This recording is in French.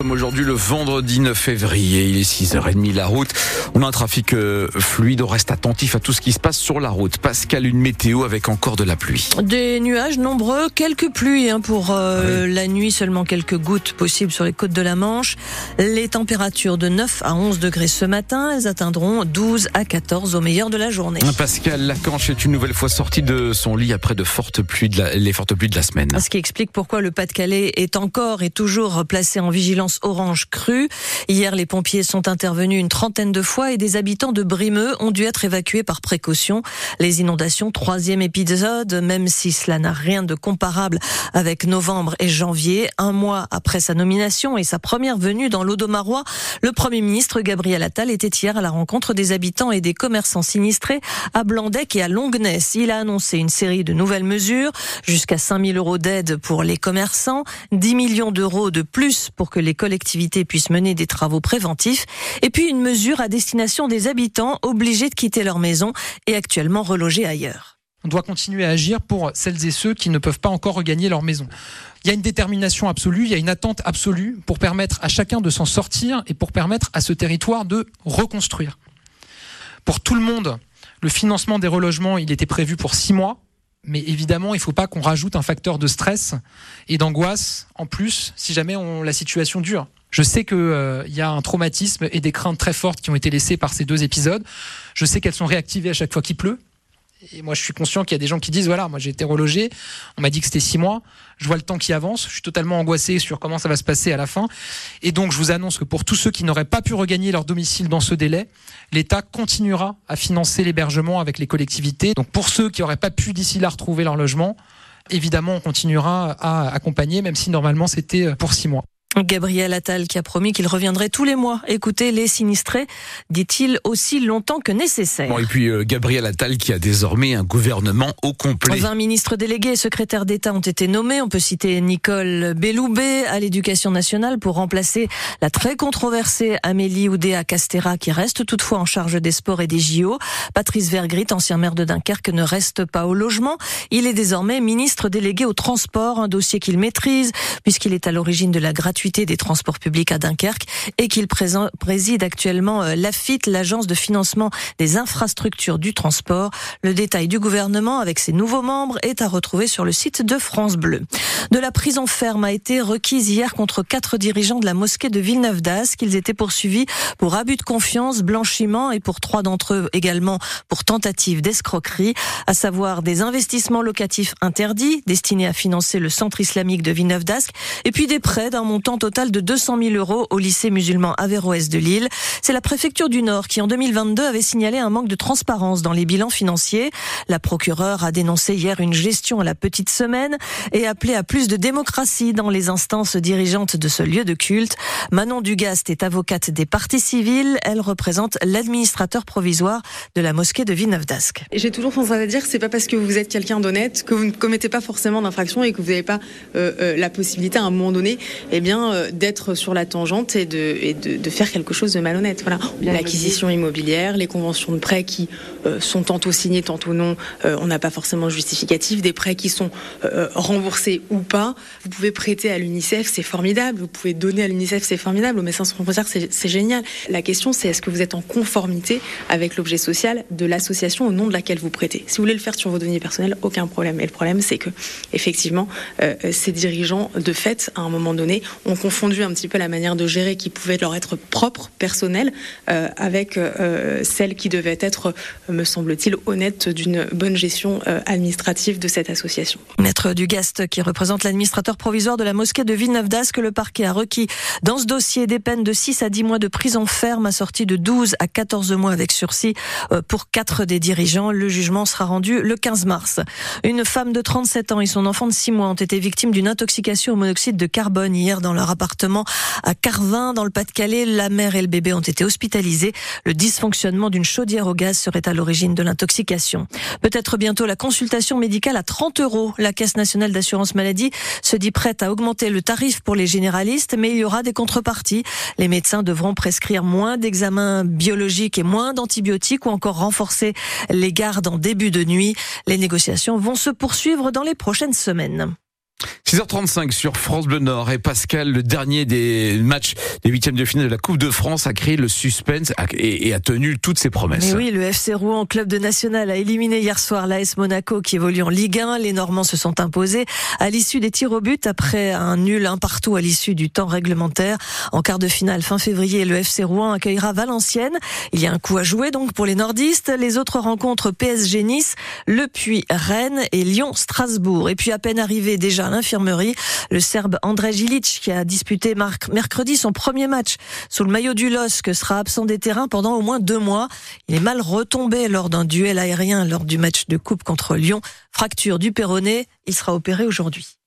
Comme aujourd'hui le vendredi 9 février, il est 6h30 la route. On a un trafic euh, fluide, on reste attentif à tout ce qui se passe sur la route. Pascal, une météo avec encore de la pluie. Des nuages nombreux, quelques pluies hein, pour euh, la nuit, seulement quelques gouttes possibles sur les côtes de la Manche. Les températures de 9 à 11 degrés ce matin, elles atteindront 12 à 14 au meilleur de la journée. Pascal Lacanche est une nouvelle fois sorti de son lit après de fortes pluies de la, les fortes pluies de la semaine. Ce qui explique pourquoi le Pas-de-Calais est encore et toujours placé en vigilance orange crue. Hier, les pompiers sont intervenus une trentaine de fois et des habitants de Brimeux ont dû être évacués par précaution. Les inondations, troisième épisode, même si cela n'a rien de comparable avec novembre et janvier, un mois après sa nomination et sa première venue dans l'Audomarois, le Premier ministre Gabriel Attal était hier à la rencontre des habitants et des commerçants sinistrés à Blandec et à Longness. Il a annoncé une série de nouvelles mesures, jusqu'à 5000 euros d'aide pour les commerçants, 10 millions d'euros de plus pour que les collectivités puissent mener des travaux préventifs, et puis une mesure à destination des habitants obligés de quitter leur maison et actuellement relogés ailleurs. On doit continuer à agir pour celles et ceux qui ne peuvent pas encore regagner leur maison. Il y a une détermination absolue, il y a une attente absolue pour permettre à chacun de s'en sortir et pour permettre à ce territoire de reconstruire. Pour tout le monde, le financement des relogements, il était prévu pour six mois. Mais évidemment, il ne faut pas qu'on rajoute un facteur de stress et d'angoisse en plus si jamais on, la situation dure. Je sais qu'il euh, y a un traumatisme et des craintes très fortes qui ont été laissées par ces deux épisodes. Je sais qu'elles sont réactivées à chaque fois qu'il pleut. Et moi, je suis conscient qu'il y a des gens qui disent voilà, moi j'ai été relogé, on m'a dit que c'était six mois, je vois le temps qui avance, je suis totalement angoissé sur comment ça va se passer à la fin. Et donc, je vous annonce que pour tous ceux qui n'auraient pas pu regagner leur domicile dans ce délai, l'État continuera à financer l'hébergement avec les collectivités. Donc, pour ceux qui n'auraient pas pu d'ici là retrouver leur logement, évidemment, on continuera à accompagner, même si normalement c'était pour six mois. Gabriel Attal qui a promis qu'il reviendrait tous les mois écouter les sinistrés, dit-il aussi longtemps que nécessaire. Bon, et puis euh, Gabriel Attal qui a désormais un gouvernement au complet. 20 ministres délégués et secrétaires d'État ont été nommés. On peut citer Nicole Belloubet à l'éducation nationale pour remplacer la très controversée Amélie Oudéa Castera qui reste toutefois en charge des sports et des JO. Patrice Vergrit, ancien maire de Dunkerque, ne reste pas au logement. Il est désormais ministre délégué au transport, un dossier qu'il maîtrise puisqu'il est à l'origine de la gratuité des transports publics à Dunkerque et qu'il préside actuellement euh, l'AFIT, l'agence de financement des infrastructures du transport. Le détail du gouvernement avec ses nouveaux membres est à retrouver sur le site de France Bleu. De la prison ferme a été requise hier contre quatre dirigeants de la mosquée de Villeneuve d'Ascq. qu'ils étaient poursuivis pour abus de confiance, blanchiment et pour trois d'entre eux également pour tentative d'escroquerie, à savoir des investissements locatifs interdits destinés à financer le centre islamique de Villeneuve d'Ascq et puis des prêts d'un montant total de 200 000 euros au lycée musulman Averroès de Lille. C'est la préfecture du Nord qui, en 2022, avait signalé un manque de transparence dans les bilans financiers. La procureure a dénoncé hier une gestion à la petite semaine et appelé à plus de démocratie dans les instances dirigeantes de ce lieu de culte. Manon Dugast est avocate des partis civils. Elle représente l'administrateur provisoire de la mosquée de Villeneuve d'Ascq. J'ai toujours tendance à dire que c'est pas parce que vous êtes quelqu'un d'honnête que vous ne commettez pas forcément d'infraction et que vous n'avez pas euh, euh, la possibilité à un moment donné, eh bien, euh, d'être sur la tangente et, de, et de, faire quelque chose de malhonnête. Voilà. L'acquisition immobilière, les conventions de prêts qui euh, sont tantôt signées, tantôt non, euh, on n'a pas forcément justificatif, des prêts qui sont remboursés ou pas. Vous pouvez prêter à l'UNICEF, c'est formidable. Vous pouvez donner à l'UNICEF, c'est formidable. Au Médecins sans frontières, c'est génial. La question, c'est est-ce que vous êtes en conformité avec l'objet social de l'association au nom de laquelle vous prêtez? Si vous voulez le faire sur vos données personnelles, aucun problème. Et le problème, c'est que effectivement, ces dirigeants, de fait, à un moment donné, ont confondu un petit peu la manière de gérer qui pouvait leur être propre, personnelle, euh, avec euh, celle qui devait être, me semble-t-il, honnête d'une bonne gestion euh, administrative de cette association. Maître Dugast, qui représente l'administrateur provisoire de la mosquée de Villeneuve que le parquet a requis dans ce dossier des peines de 6 à 10 mois de prison ferme, assorties de 12 à 14 mois avec sursis pour quatre des dirigeants. Le jugement sera rendu le 15 mars. Une femme de 37 ans et son enfant de 6 mois ont été victimes d'une intoxication au monoxyde de carbone hier dans leur appartement à Carvin, dans le Pas-de-Calais. La mère et le bébé ont été hospitalisés. Le dysfonctionnement d'une chaudière au gaz serait à l'origine de l'intoxication. Peut-être bientôt la consultation médicale à 30 euros. La Caisse nationale d'assurance maladie se dit prête à augmenter le tarif pour les généralistes, mais il y aura des contreparties. Les médecins devront prescrire moins d'examens biologiques et moins d'antibiotiques ou encore renforcer les gardes en début de nuit. Les négociations vont se poursuivre dans les prochaines semaines. 6h35 sur France Bleu Nord et Pascal, le dernier des matchs des huitièmes de finale de la Coupe de France a créé le suspense et a tenu toutes ses promesses. Oui, le FC Rouen, club de national, a éliminé hier soir l'AS Monaco qui évolue en Ligue 1. Les Normands se sont imposés à l'issue des tirs au but après un nul un partout à l'issue du temps réglementaire. En quart de finale fin février, le FC Rouen accueillera Valenciennes. Il y a un coup à jouer donc pour les nordistes. Les autres rencontres PSG Nice, Le Puy Rennes et Lyon Strasbourg. Et puis à peine arrivé déjà l'infirmerie le Serbe André Gilic, qui a disputé mercredi son premier match sous le maillot du LOSC, sera absent des terrains pendant au moins deux mois. Il est mal retombé lors d'un duel aérien lors du match de coupe contre Lyon. Fracture du péroné, il sera opéré aujourd'hui.